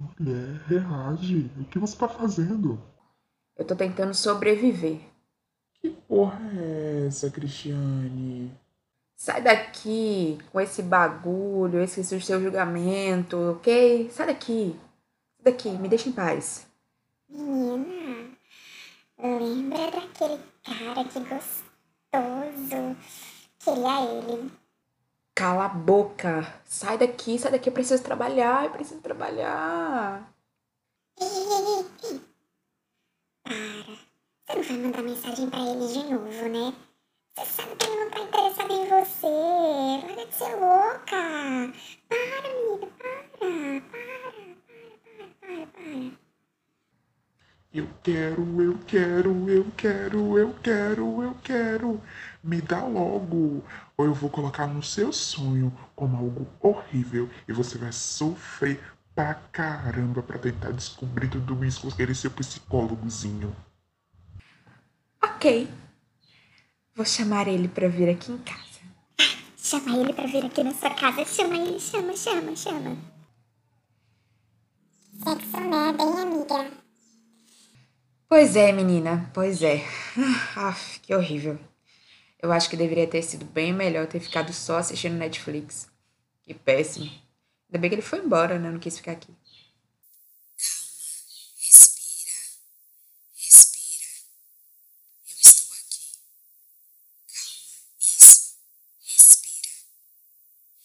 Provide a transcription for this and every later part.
Mulher, reage. O que você tá fazendo? Eu tô tentando sobreviver. Que porra é essa, Cristiane? Sai daqui com esse bagulho, esse seu julgamento, ok? Sai daqui. Sai daqui, me deixa em paz. Menina, lembra daquele cara que gostoso? Queria ele. Cala a boca. Sai daqui, sai daqui. Eu preciso trabalhar, eu preciso trabalhar. Ei, ei, ei, ei. Para. Você não vai mandar mensagem pra ele de novo, né? Você sabe que ele não tá interessado em você. Para de ser louca. Para, amiga, para. Para, para, para, para, para. Eu quero, eu quero, eu quero, eu quero, eu quero. Me dá logo. Ou eu vou colocar no seu sonho como algo horrível e você vai sofrer pra caramba pra tentar descobrir tudo isso com aquele seu psicólogozinho. Ok. Vou chamar ele pra vir aqui em casa. Chama ele pra vir aqui na sua casa. Chama ele, chama, chama, chama. Sexo né, bem amiga. Pois é, menina, pois é. Aff, que horrível. Eu acho que deveria ter sido bem melhor ter ficado só assistindo Netflix. Que péssimo. Ainda bem que ele foi embora, né? Eu não quis ficar aqui. Respira, respira. Eu estou aqui. Calma, isso. Respira,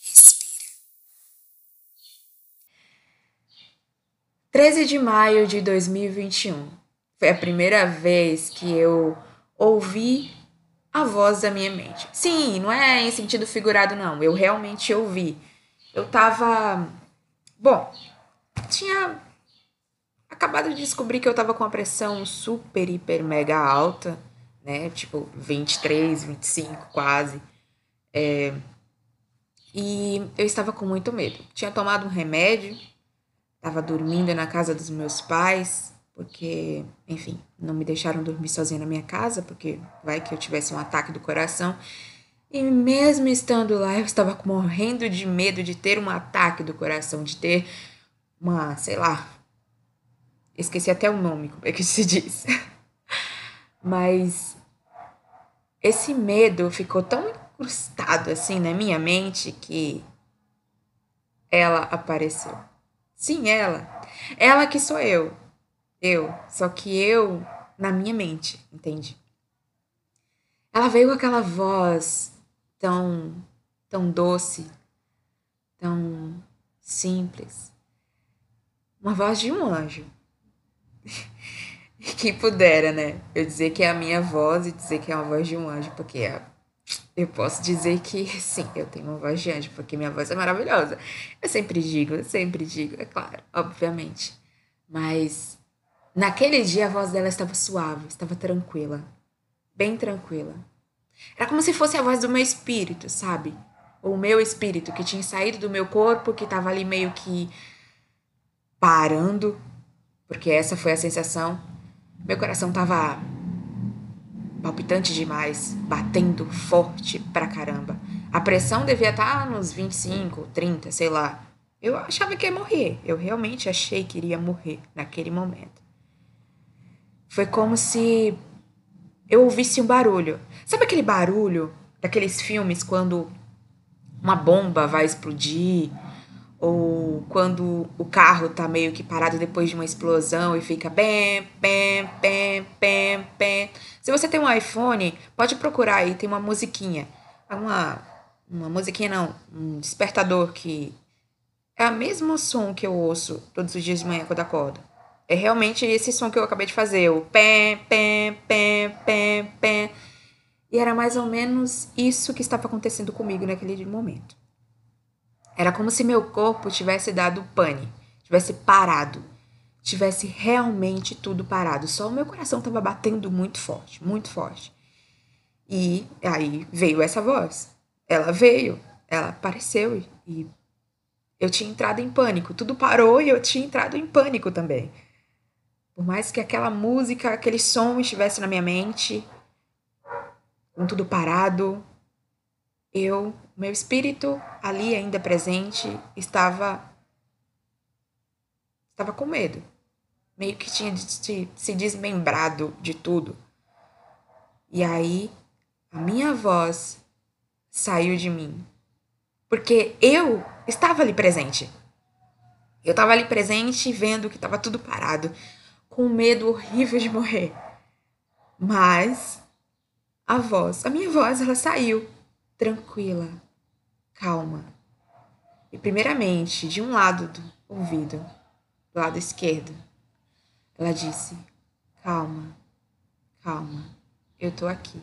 respira. 13 de maio de 2021. Foi a primeira vez que eu ouvi a voz da minha mente. Sim, não é em sentido figurado, não. Eu realmente ouvi. Eu tava. Bom, tinha acabado de descobrir que eu tava com a pressão super, hiper, mega alta, né? Tipo, 23, 25 quase. É... E eu estava com muito medo. Tinha tomado um remédio, estava dormindo na casa dos meus pais, porque, enfim, não me deixaram dormir sozinha na minha casa, porque vai que eu tivesse um ataque do coração. E mesmo estando lá, eu estava morrendo de medo de ter um ataque do coração, de ter uma, sei lá, esqueci até o nome, como é que se diz. Mas esse medo ficou tão incrustado assim na minha mente que ela apareceu. Sim, ela. Ela que sou eu. Eu. Só que eu na minha mente, entende? Ela veio com aquela voz tão, tão doce, tão simples. Uma voz de um anjo. Quem pudera, né? Eu dizer que é a minha voz e dizer que é uma voz de um anjo, porque é, eu posso dizer que sim, eu tenho uma voz de anjo, porque minha voz é maravilhosa. Eu sempre digo, eu sempre digo, é claro, obviamente. Mas naquele dia a voz dela estava suave, estava tranquila, bem tranquila. Era como se fosse a voz do meu espírito, sabe? O meu espírito que tinha saído do meu corpo, que estava ali meio que parando, porque essa foi a sensação. Meu coração estava palpitante demais, batendo forte pra caramba. A pressão devia estar nos 25, 30, sei lá. Eu achava que ia morrer. Eu realmente achei que iria morrer naquele momento. Foi como se eu ouvisse um barulho. Sabe aquele barulho daqueles filmes quando uma bomba vai explodir? Ou quando o carro tá meio que parado depois de uma explosão e fica bem, bem, bem, bem, bem. Se você tem um iPhone, pode procurar aí, tem uma musiquinha. Uma, uma musiquinha não, um despertador que é o mesmo som que eu ouço todos os dias de manhã quando acordo. É realmente esse som que eu acabei de fazer, o pé, pé, pé, pé, pé. E era mais ou menos isso que estava acontecendo comigo naquele momento. Era como se meu corpo tivesse dado pane, tivesse parado, tivesse realmente tudo parado. Só o meu coração estava batendo muito forte, muito forte. E aí veio essa voz. Ela veio, ela apareceu e eu tinha entrado em pânico. Tudo parou e eu tinha entrado em pânico também. Por mais que aquela música, aquele som estivesse na minha mente, com tudo parado, eu, meu espírito ali ainda presente, estava estava com medo. Meio que tinha se, se desmembrado de tudo. E aí, a minha voz saiu de mim. Porque eu estava ali presente. Eu estava ali presente vendo que estava tudo parado, com medo horrível de morrer. Mas a voz, a minha voz, ela saiu tranquila, calma. E primeiramente, de um lado do ouvido, do lado esquerdo, ela disse: Calma, calma, eu tô aqui.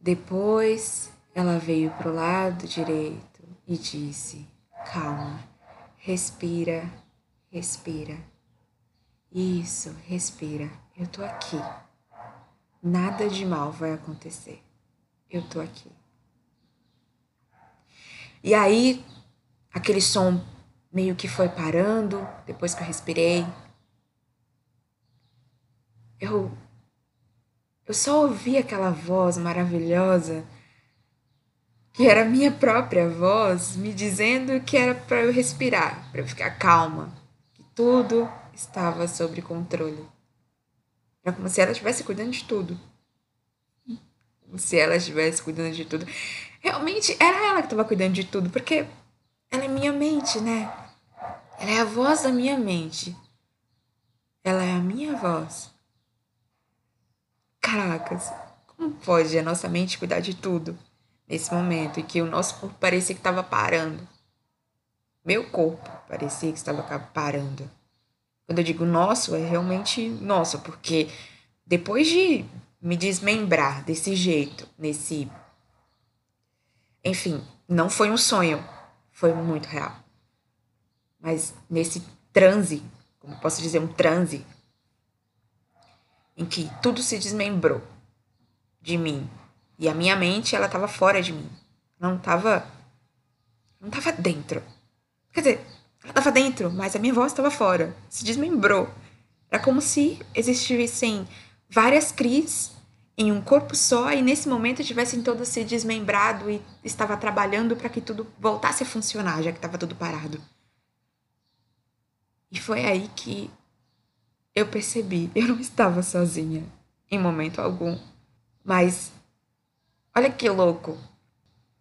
Depois ela veio pro lado direito e disse: Calma, respira, respira. Isso, respira. Eu tô aqui. Nada de mal vai acontecer. Eu tô aqui. E aí, aquele som meio que foi parando depois que eu respirei. Eu eu só ouvi aquela voz maravilhosa que era a minha própria voz me dizendo que era para eu respirar, para eu ficar calma, que tudo estava sob controle. Era como se ela estivesse cuidando de tudo. Como se ela estivesse cuidando de tudo. Realmente era ela que estava cuidando de tudo, porque ela é minha mente, né? Ela é a voz da minha mente. Ela é a minha voz. Caracas, como pode a nossa mente cuidar de tudo nesse momento em que o nosso corpo parecia que estava parando? Meu corpo parecia que estava parando. Quando eu digo nosso, é realmente nosso, porque depois de me desmembrar desse jeito, nesse. Enfim, não foi um sonho, foi muito real. Mas nesse transe, como posso dizer, um transe, em que tudo se desmembrou de mim. E a minha mente, ela estava fora de mim. Não estava não estava dentro. Quer dizer, estava dentro, mas a minha voz estava fora. Se desmembrou. Era como se existissem várias Cris em um corpo só e nesse momento tivessem todas se desmembrado e estava trabalhando para que tudo voltasse a funcionar, já que estava tudo parado. E foi aí que eu percebi, eu não estava sozinha em momento algum. Mas olha que louco.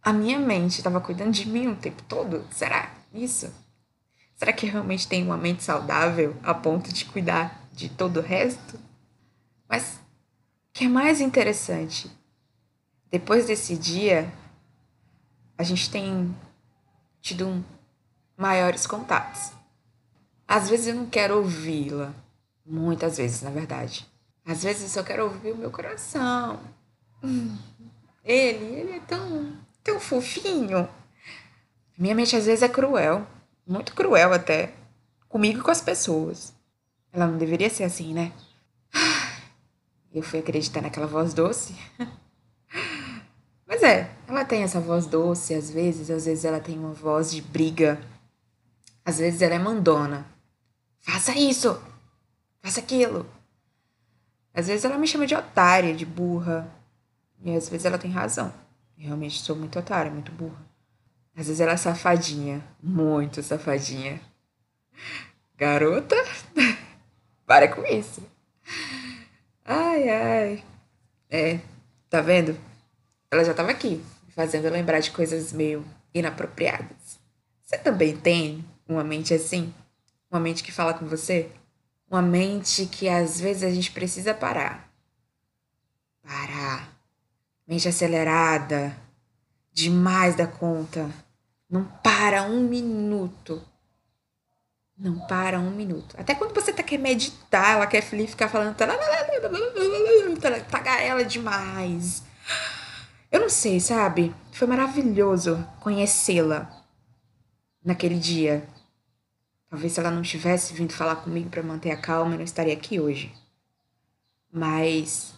A minha mente estava cuidando de mim o tempo todo. Será isso? Será que realmente tem uma mente saudável a ponto de cuidar de todo o resto? Mas o que é mais interessante, depois desse dia, a gente tem tido um, maiores contatos. Às vezes eu não quero ouvi-la, muitas vezes, na verdade. Às vezes eu só quero ouvir o meu coração. Ele, ele é tão, tão fofinho. Minha mente às vezes é cruel, muito cruel até, comigo e com as pessoas. Ela não deveria ser assim, né? Eu fui acreditar naquela voz doce. Mas é, ela tem essa voz doce às vezes, às vezes ela tem uma voz de briga. Às vezes ela é mandona. Faça isso! Faça aquilo! Às vezes ela me chama de otária, de burra. E às vezes ela tem razão. Eu realmente sou muito otária, muito burra. Às vezes ela é safadinha, muito safadinha. Garota, para com isso. Ai, ai. É, tá vendo? Ela já tava aqui, fazendo lembrar de coisas meio inapropriadas. Você também tem uma mente assim? Uma mente que fala com você? Uma mente que às vezes a gente precisa parar. Parar. Mente acelerada, demais da conta. Não para um minuto não para um minuto. Até quando você tá quer meditar, ela quer ficar falando. Tagarela demais. Eu não sei, sabe? Foi maravilhoso conhecê-la naquele dia. Talvez se ela não tivesse vindo falar comigo para manter a calma, eu não estaria aqui hoje. Mas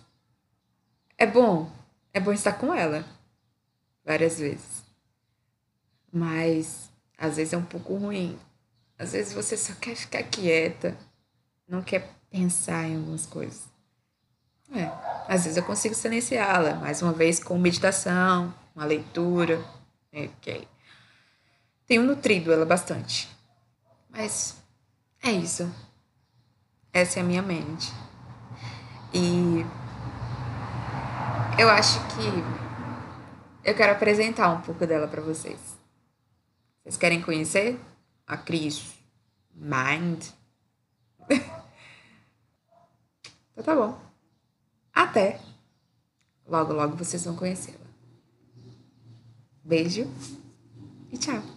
é bom, é bom estar com ela várias vezes. Mas às vezes é um pouco ruim às vezes você só quer ficar quieta, não quer pensar em algumas coisas. É, às vezes eu consigo silenciá-la, mais uma vez com meditação, uma leitura, ok. Tenho nutrido ela bastante. Mas É isso. Essa é a minha mente. E eu acho que eu quero apresentar um pouco dela para vocês. Vocês querem conhecer a Cris Mind? então tá bom. Até. Logo, logo vocês vão conhecê-la. Beijo e tchau.